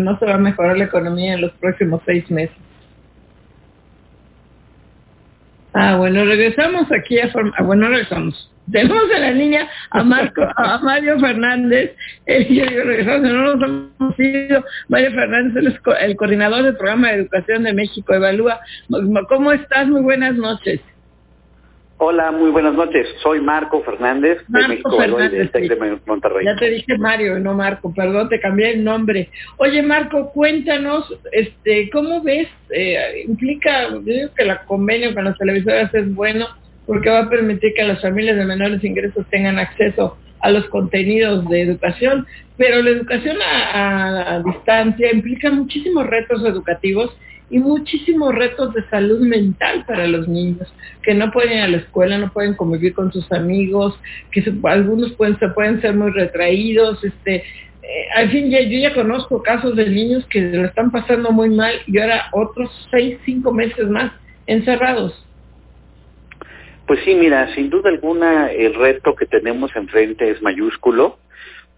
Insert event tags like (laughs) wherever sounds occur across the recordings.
no se va a mejorar la economía en los próximos seis meses. Ah, bueno, regresamos aquí a ah, bueno, regresamos. (laughs) Tenemos en la línea a Marco, a Mario Fernández. Eh, yo digo, regresamos, no nos hemos ido. Mario Fernández es el coordinador del programa de educación de México Evalúa. ¿Cómo estás? Muy buenas noches. Hola, muy buenas noches. Soy Marco Fernández de México Fernández, de Monterrey. Ya te dije Mario, no Marco, perdón, te cambié el nombre. Oye, Marco, cuéntanos, este, ¿cómo ves? Eh, implica, yo digo que la convenio con las televisoras es bueno porque va a permitir que las familias de menores ingresos tengan acceso a los contenidos de educación, pero la educación a distancia implica muchísimos retos educativos y muchísimos retos de salud mental para los niños, que no pueden ir a la escuela, no pueden convivir con sus amigos, que algunos pueden, se pueden ser muy retraídos, este, eh, al fin ya, yo ya conozco casos de niños que lo están pasando muy mal y ahora otros seis, cinco meses más encerrados. Pues sí, mira, sin duda alguna el reto que tenemos enfrente es mayúsculo.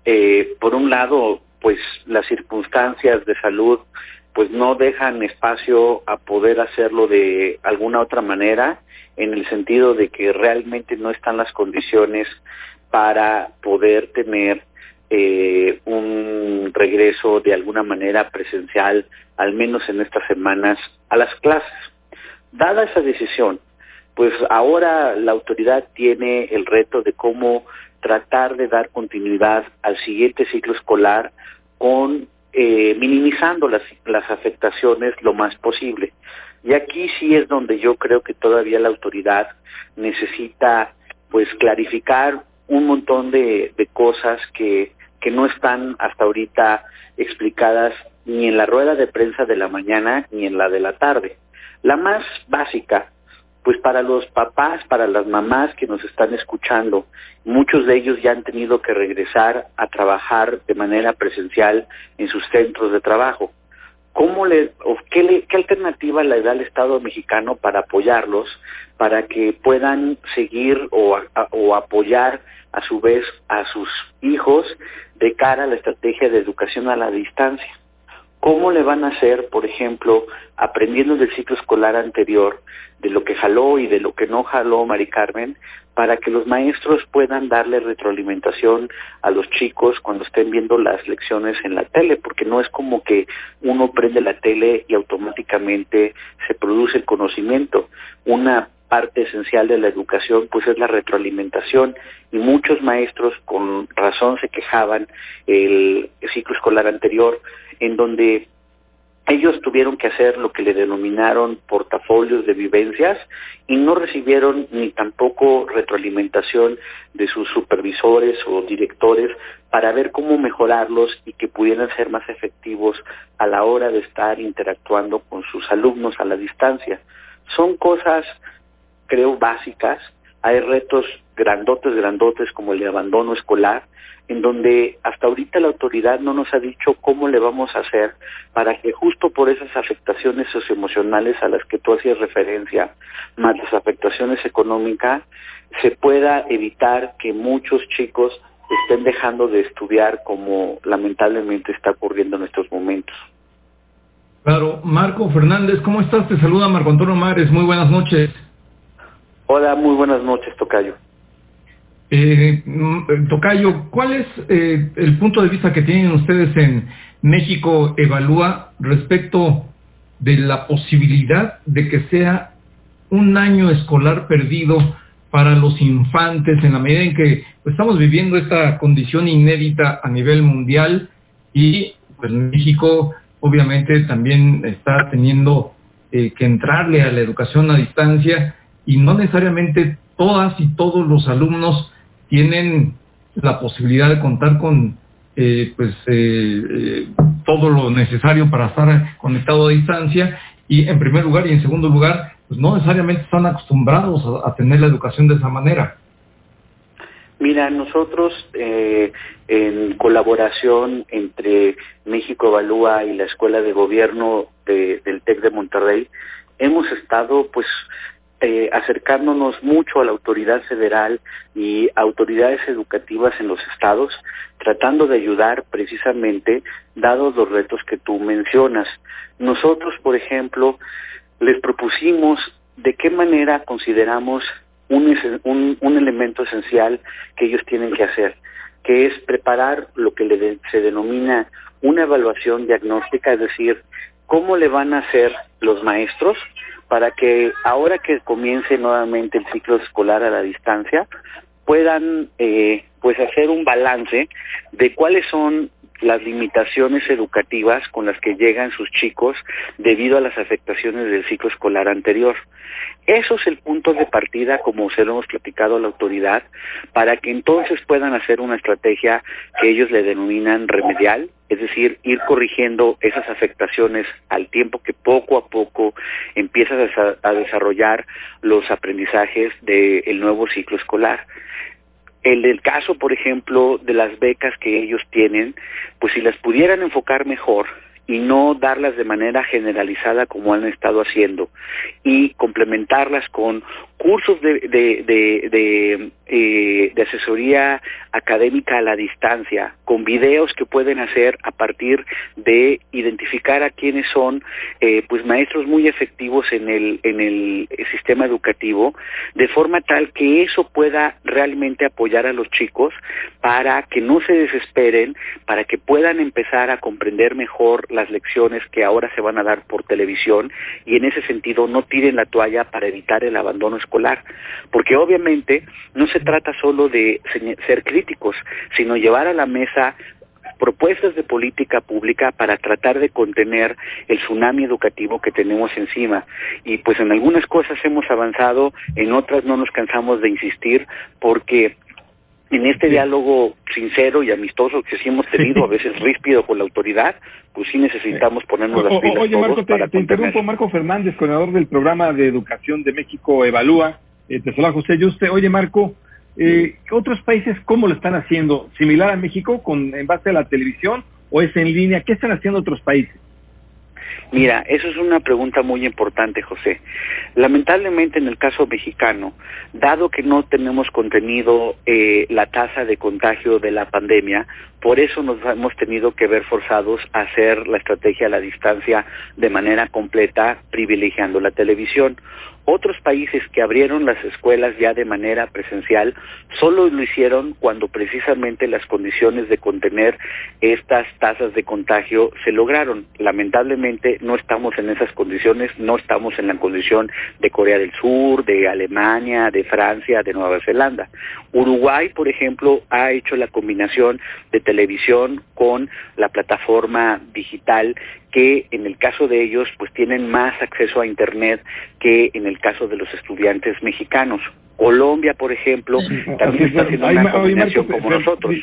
Eh, por un lado, pues las circunstancias de salud pues no dejan espacio a poder hacerlo de alguna otra manera, en el sentido de que realmente no están las condiciones para poder tener eh, un regreso de alguna manera presencial, al menos en estas semanas, a las clases. Dada esa decisión, pues ahora la autoridad tiene el reto de cómo tratar de dar continuidad al siguiente ciclo escolar con eh, minimizando las, las afectaciones lo más posible. Y aquí sí es donde yo creo que todavía la autoridad necesita pues clarificar un montón de, de cosas que, que no están hasta ahorita explicadas ni en la rueda de prensa de la mañana ni en la de la tarde. La más básica pues para los papás, para las mamás que nos están escuchando, muchos de ellos ya han tenido que regresar a trabajar de manera presencial en sus centros de trabajo. ¿Cómo le, o qué, alternativa le da el Estado mexicano para apoyarlos, para que puedan seguir o, o apoyar a su vez a sus hijos de cara a la estrategia de educación a la distancia? ¿Cómo le van a hacer, por ejemplo, aprendiendo del ciclo escolar anterior, de lo que jaló y de lo que no jaló Mari Carmen, para que los maestros puedan darle retroalimentación a los chicos cuando estén viendo las lecciones en la tele, porque no es como que uno prende la tele y automáticamente se produce el conocimiento. Una parte esencial de la educación pues es la retroalimentación y muchos maestros con razón se quejaban el ciclo escolar anterior en donde ellos tuvieron que hacer lo que le denominaron portafolios de vivencias y no recibieron ni tampoco retroalimentación de sus supervisores o directores para ver cómo mejorarlos y que pudieran ser más efectivos a la hora de estar interactuando con sus alumnos a la distancia. Son cosas, creo, básicas. Hay retos grandotes, grandotes como el de abandono escolar, en donde hasta ahorita la autoridad no nos ha dicho cómo le vamos a hacer para que justo por esas afectaciones socioemocionales a las que tú hacías referencia, más las afectaciones económicas, se pueda evitar que muchos chicos estén dejando de estudiar como lamentablemente está ocurriendo en estos momentos. Claro, Marco Fernández, ¿cómo estás? Te saluda Marco Antonio Mares, muy buenas noches. Hola, muy buenas noches, Tocayo. Eh, mm, Tocayo, ¿cuál es eh, el punto de vista que tienen ustedes en México Evalúa respecto de la posibilidad de que sea un año escolar perdido para los infantes en la medida en que estamos viviendo esta condición inédita a nivel mundial y pues México obviamente también está teniendo eh, que entrarle a la educación a distancia y no necesariamente todas y todos los alumnos tienen la posibilidad de contar con eh, pues eh, eh, todo lo necesario para estar conectado a distancia y en primer lugar y en segundo lugar pues no necesariamente están acostumbrados a, tener la educación de esa manera. Mira, nosotros en colaboración entre México Evalúa y la Escuela de Gobierno del TEC de Monterrey hemos estado pues eh, acercándonos mucho a la autoridad federal y autoridades educativas en los estados, tratando de ayudar precisamente, dados los retos que tú mencionas. Nosotros, por ejemplo, les propusimos de qué manera consideramos un, un, elemento esencial que ellos tienen que hacer, que es preparar lo que se denomina una evaluación diagnóstica, es decir, cómo le van a hacer los maestros para que ahora que comience nuevamente el ciclo escolar a la distancia, puedan eh, pues hacer un balance de cuáles son las limitaciones educativas con las que llegan sus chicos debido a las afectaciones del ciclo escolar anterior. Eso es el punto de partida, como se lo hemos platicado a la autoridad, para que entonces puedan hacer una estrategia que ellos le denominan remedial, es decir, ir corrigiendo esas afectaciones al tiempo que poco a poco empiezas a, desarrollar los aprendizajes del nuevo ciclo escolar. El del caso, por ejemplo, de las becas que ellos tienen, pues si las pudieran enfocar mejor y no darlas de manera generalizada como han estado haciendo y complementarlas con cursos de, de, de, eh, de, asesoría académica a la distancia, con videos que pueden hacer a partir de identificar a quienes son eh, pues maestros muy efectivos en el, en el sistema educativo, de forma tal que eso pueda realmente apoyar a los chicos para que no se desesperen, para que puedan empezar a comprender mejor las lecciones que ahora se van a dar por televisión y en ese sentido no tiren la toalla para evitar el abandono escolar porque obviamente no se trata solo de ser críticos, sino llevar a la mesa propuestas de política pública para tratar de contener el tsunami educativo que tenemos encima. Y pues en algunas cosas hemos avanzado, en otras no nos cansamos de insistir porque en este diálogo sincero y amistoso que sí hemos tenido, a (laughs) veces ríspido con la autoridad, pues sí necesitamos ponernos las pilas. Oye, Marco, te, interrumpo. Marco Fernández, coordinador del programa de educación de México Evalúa. Eh, te saluda José Yuste. Oye, Marco, eh, ¿otros países cómo lo están haciendo? ¿Similar a México con en base a la televisión o es en línea? ¿Qué están haciendo otros países? Mira, eso es una pregunta muy importante, José. Lamentablemente en el caso mexicano, dado que no tenemos contenido eh, la tasa de contagio de la pandemia, por eso nos hemos tenido que ver forzados a hacer la estrategia a la distancia de manera completa, privilegiando la televisión. Otros países que abrieron las escuelas ya de manera presencial solo lo hicieron cuando precisamente las condiciones de contener estas tasas de contagio se lograron. Lamentablemente no estamos en esas condiciones, no estamos en la condición de Corea del Sur, de Alemania, de Francia, de Nueva Zelanda. Uruguay, por ejemplo, ha hecho la combinación de televisión con la plataforma digital que en el caso de ellos pues tienen más acceso a internet que en el caso de los estudiantes mexicanos. Colombia, por ejemplo, también está haciendo una combinación como nosotros.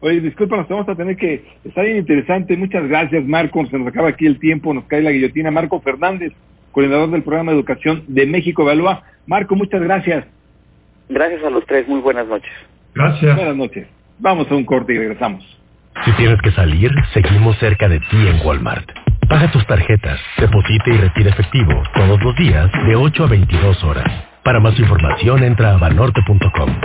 Oye, disculpa, nos vamos a tener que... Está bien interesante. Muchas gracias, Marco. Se nos acaba aquí el tiempo, nos cae la guillotina. Marco Fernández, coordinador del programa de educación de México Evalúa. Marco, muchas gracias. Gracias a los tres. Muy buenas noches. Gracias. Buenas noches. Vamos a un corte y regresamos. Si tienes que salir, seguimos cerca de ti en Walmart. Paga tus tarjetas, deposita y retira efectivo todos los días de 8 a 22 horas. Para más información entra a banorte.com.